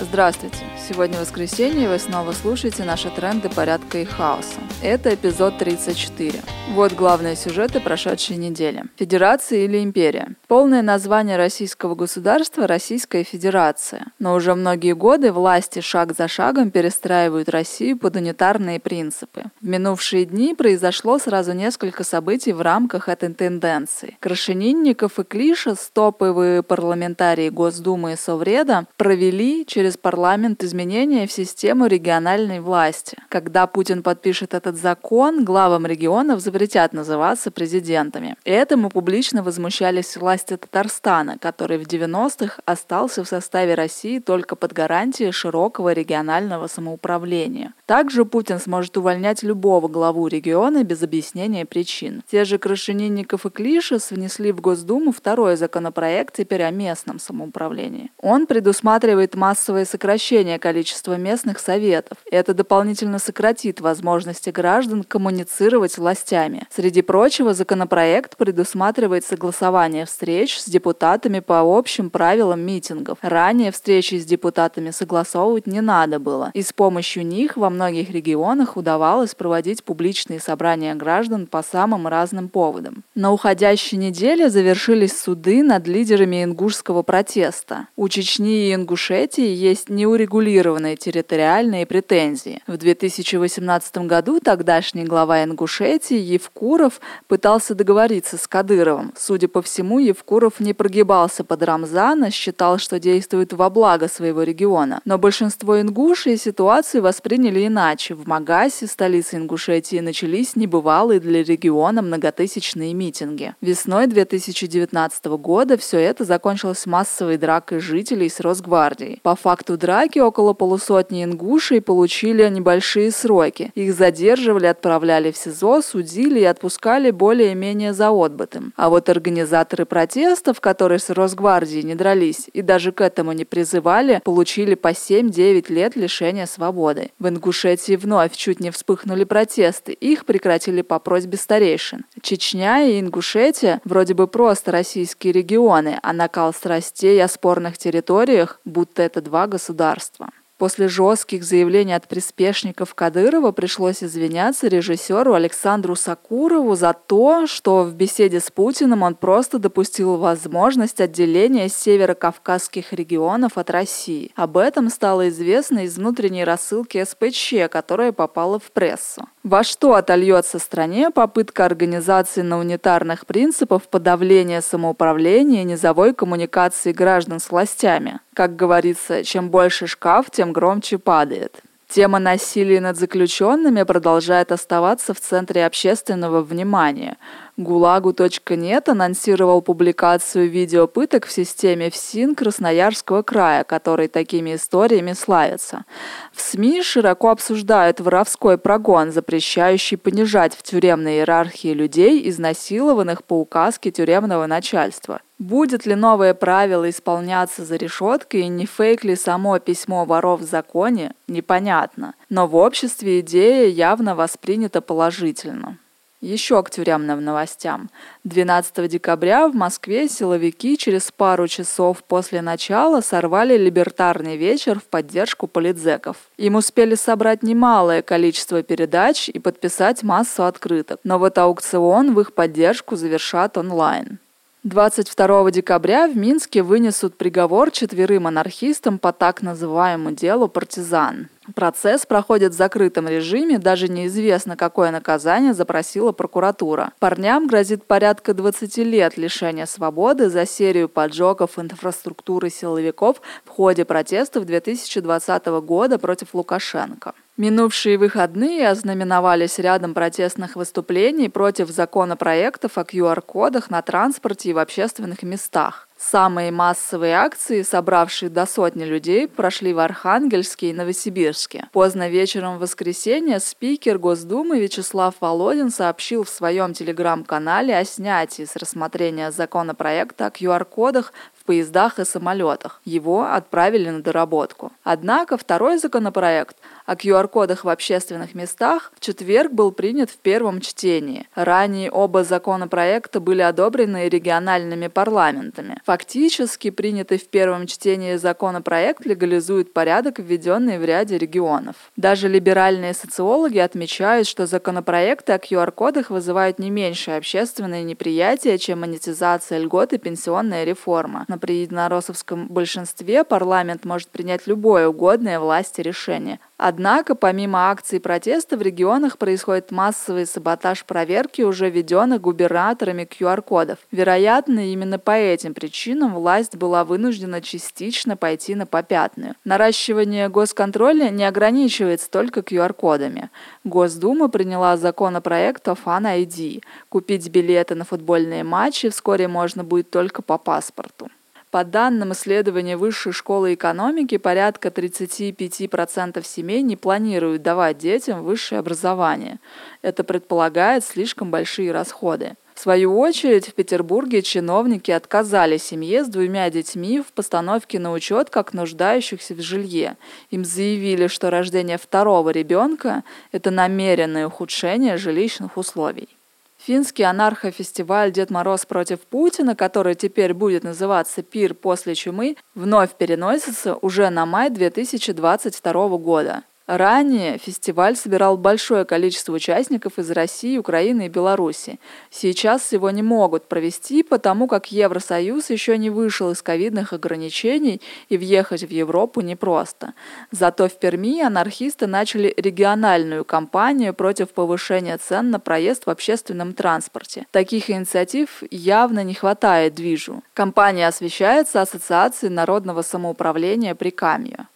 Здравствуйте! Сегодня воскресенье, и вы снова слушаете наши тренды порядка и хаоса. Это эпизод 34. Вот главные сюжеты прошедшей недели. Федерация или империя? Полное название российского государства – Российская Федерация. Но уже многие годы власти шаг за шагом перестраивают Россию под унитарные принципы. В минувшие дни произошло сразу несколько событий в рамках этой тенденции. Крашенинников и Клиша, стоповые парламентарии Госдумы и Совреда, провели через парламент изменения в систему региональной власти. Когда Путин подпишет этот закон, главам регионов запретят называться президентами. Этому публично возмущались власти Татарстана, который в 90-х остался в составе России только под гарантией широкого регионального самоуправления. Также Путин сможет увольнять любого главу региона без объяснения причин. Те же Крашенинников и Клишес внесли в Госдуму второй законопроект теперь о местном самоуправлении. Он предусматривает массовое сокращение количества местных советов. Это дополнительно сократит возможности граждан коммуницировать с властями. Среди прочего, законопроект предусматривает согласование встреч с депутатами по общим правилам митингов. Ранее встречи с депутатами согласовывать не надо было, и с помощью них во многих регионах удавалось проводить публичные собрания граждан по самым разным поводам. На уходящей неделе завершились суды над лидерами ингушского протеста. У Чечни и Ингушетии есть неурегулированные территориальные претензии. В 2018 году тогдашний глава Ингушетии Евкуров пытался договориться с Кадыровым. Судя по всему, Евкуров не прогибался под Рамзана, считал, что действует во благо своего региона. Но большинство ингушей ситуацию восприняли иначе. В Магасе, столице Ингушетии, начались небывалые для региона многотысячные митинги. Весной 2019 года все это закончилось массовой дракой жителей с Росгвардией. По факту драки около полусотни ингушей получили небольшие сроки. Их задерживали, отправляли в СИЗО, судили и отпускали более-менее за отбытым. А вот организаторы протестов, которые с Росгвардией не дрались и даже к этому не призывали, получили по 7-9 лет лишения свободы. В Ингушетии вновь чуть не вспыхнули протесты, их прекратили по просьбе старейшин. Чечня и Ингушетия вроде бы просто российские регионы, а накал страстей о спорных территориях, будто это два государства. После жестких заявлений от приспешников Кадырова пришлось извиняться режиссеру Александру Сакурову за то, что в беседе с Путиным он просто допустил возможность отделения северокавказских регионов от России. Об этом стало известно из внутренней рассылки СПЧ, которая попала в прессу. Во что отольется стране попытка организации на унитарных принципах подавления самоуправления и низовой коммуникации граждан с властями? Как говорится, чем больше шкаф, тем громче падает. Тема насилия над заключенными продолжает оставаться в центре общественного внимания. ГУЛАГу.нет анонсировал публикацию видео пыток в системе ФСИН Красноярского края, который такими историями славится. В СМИ широко обсуждают воровской прогон, запрещающий понижать в тюремной иерархии людей, изнасилованных по указке тюремного начальства. Будет ли новое правило исполняться за решеткой и не фейк ли само письмо воров в законе, непонятно. Но в обществе идея явно воспринята положительно. Еще к тюремным новостям. 12 декабря в Москве силовики через пару часов после начала сорвали либертарный вечер в поддержку политзеков. Им успели собрать немалое количество передач и подписать массу открыток. Но вот аукцион в их поддержку завершат онлайн. 22 декабря в Минске вынесут приговор четверым анархистам по так называемому делу «Партизан». Процесс проходит в закрытом режиме, даже неизвестно, какое наказание запросила прокуратура. Парням грозит порядка 20 лет лишения свободы за серию поджогов инфраструктуры силовиков в ходе протестов 2020 года против Лукашенко. Минувшие выходные ознаменовались рядом протестных выступлений против законопроектов о QR-кодах на транспорте и в общественных местах. Самые массовые акции, собравшие до сотни людей, прошли в Архангельске и Новосибирске. Поздно вечером в воскресенье спикер Госдумы Вячеслав Володин сообщил в своем телеграм-канале о снятии с рассмотрения законопроекта о QR-кодах в поездах и самолетах. Его отправили на доработку. Однако второй законопроект о QR-кодах в общественных местах в четверг был принят в первом чтении. Ранее оба законопроекта были одобрены региональными парламентами. Фактически, принятый в первом чтении законопроект легализует порядок, введенный в ряде регионов. Даже либеральные социологи отмечают, что законопроекты о QR-кодах вызывают не меньшее общественное неприятие, чем монетизация льгот и пенсионная реформа. На при единороссовском большинстве парламент может принять любое угодное власти решение. Однако, помимо акций протеста, в регионах происходит массовый саботаж проверки уже введенных губернаторами QR-кодов. Вероятно, именно по этим причинам власть была вынуждена частично пойти на попятную. Наращивание госконтроля не ограничивается только QR-кодами. Госдума приняла законопроект о Fan ID. Купить билеты на футбольные матчи вскоре можно будет только по паспорту. По данным исследования Высшей школы экономики, порядка 35% семей не планируют давать детям высшее образование. Это предполагает слишком большие расходы. В свою очередь, в Петербурге чиновники отказали семье с двумя детьми в постановке на учет как нуждающихся в жилье. Им заявили, что рождение второго ребенка – это намеренное ухудшение жилищных условий. Финский анархофестиваль «Дед Мороз против Путина», который теперь будет называться «Пир после чумы», вновь переносится уже на май 2022 года. Ранее фестиваль собирал большое количество участников из России, Украины и Беларуси. Сейчас его не могут провести, потому как Евросоюз еще не вышел из ковидных ограничений и въехать в Европу непросто. Зато в Перми анархисты начали региональную кампанию против повышения цен на проезд в общественном транспорте. Таких инициатив явно не хватает движу. Компания освещается Ассоциацией народного самоуправления Прикамья.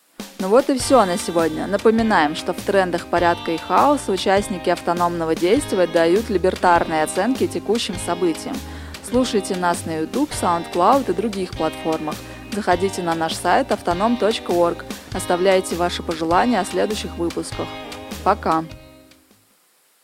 Ну вот и все на сегодня. Напоминаем, что в трендах порядка и хаоса участники автономного действия дают либертарные оценки текущим событиям. Слушайте нас на YouTube, SoundCloud и других платформах. Заходите на наш сайт autonom.org. Оставляйте ваши пожелания о следующих выпусках. Пока!